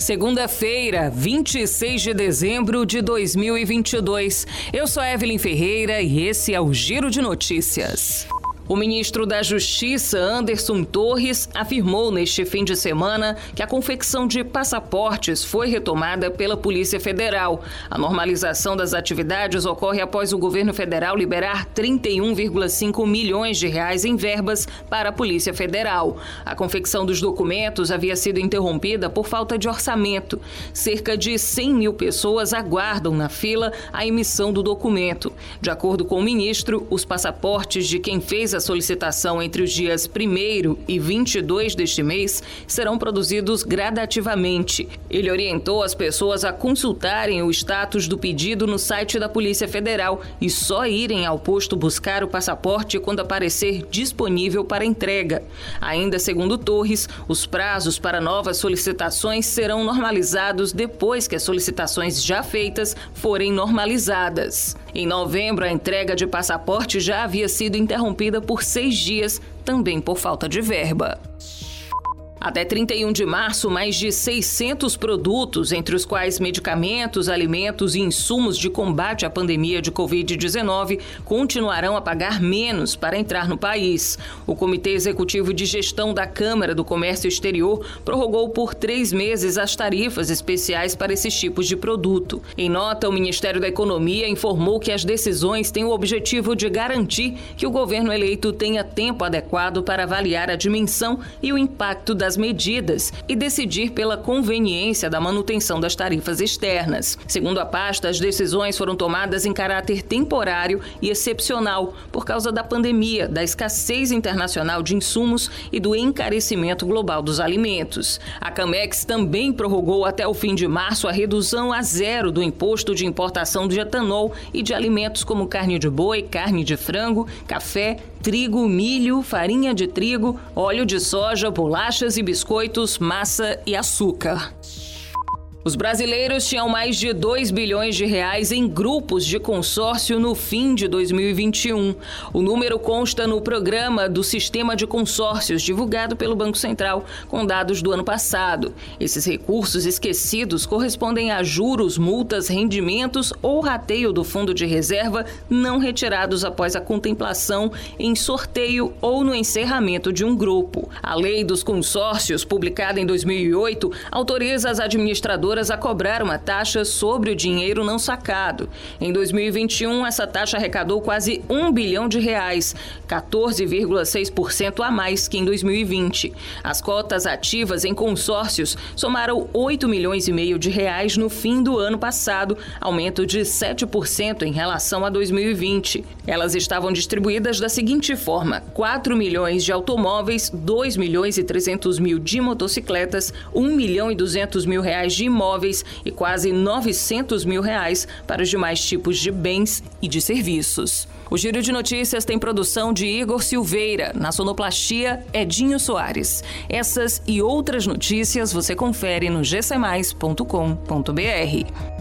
Segunda-feira, 26 de dezembro de 2022. Eu sou Evelyn Ferreira e esse é o Giro de Notícias. O ministro da Justiça, Anderson Torres, afirmou neste fim de semana que a confecção de passaportes foi retomada pela Polícia Federal. A normalização das atividades ocorre após o governo federal liberar 31,5 milhões de reais em verbas para a Polícia Federal. A confecção dos documentos havia sido interrompida por falta de orçamento. Cerca de 100 mil pessoas aguardam na fila a emissão do documento. De acordo com o ministro, os passaportes de quem fez a solicitação entre os dias 1 e 22 deste mês serão produzidos gradativamente. Ele orientou as pessoas a consultarem o status do pedido no site da Polícia Federal e só irem ao posto buscar o passaporte quando aparecer disponível para entrega. Ainda segundo Torres, os prazos para novas solicitações serão normalizados depois que as solicitações já feitas forem normalizadas. Em novembro, a entrega de passaporte já havia sido interrompida por seis dias, também por falta de verba. Até 31 de março, mais de 600 produtos, entre os quais medicamentos, alimentos e insumos de combate à pandemia de Covid-19, continuarão a pagar menos para entrar no país. O Comitê Executivo de Gestão da Câmara do Comércio Exterior prorrogou por três meses as tarifas especiais para esses tipos de produto. Em nota, o Ministério da Economia informou que as decisões têm o objetivo de garantir que o governo eleito tenha tempo adequado para avaliar a dimensão e o impacto das das medidas e decidir pela conveniência da manutenção das tarifas externas. Segundo a pasta, as decisões foram tomadas em caráter temporário e excepcional por causa da pandemia, da escassez internacional de insumos e do encarecimento global dos alimentos. A Camex também prorrogou até o fim de março a redução a zero do imposto de importação de etanol e de alimentos como carne de boi, carne de frango, café, trigo, milho, farinha de trigo, óleo de soja, bolachas e biscoitos, massa e açúcar. Os brasileiros tinham mais de 2 bilhões de reais em grupos de consórcio no fim de 2021. O número consta no programa do Sistema de Consórcios divulgado pelo Banco Central, com dados do ano passado. Esses recursos esquecidos correspondem a juros, multas, rendimentos ou rateio do fundo de reserva não retirados após a contemplação em sorteio ou no encerramento de um grupo. A Lei dos Consórcios, publicada em 2008, autoriza as administradoras a cobrar uma taxa sobre o dinheiro não sacado. Em 2021, essa taxa arrecadou quase um bilhão de reais, 14,6% a mais que em 2020. As cotas ativas em consórcios somaram 8 milhões e meio de reais no fim do ano passado, aumento de 7% em relação a 2020. Elas estavam distribuídas da seguinte forma: 4 milhões de automóveis, 2 milhões e 300 mil de motocicletas, 1 milhão e 200 mil reais de imóveis imóveis e quase 900 mil reais para os demais tipos de bens e de serviços. O Giro de Notícias tem produção de Igor Silveira, na sonoplastia Edinho Soares. Essas e outras notícias você confere no gcmais.com.br.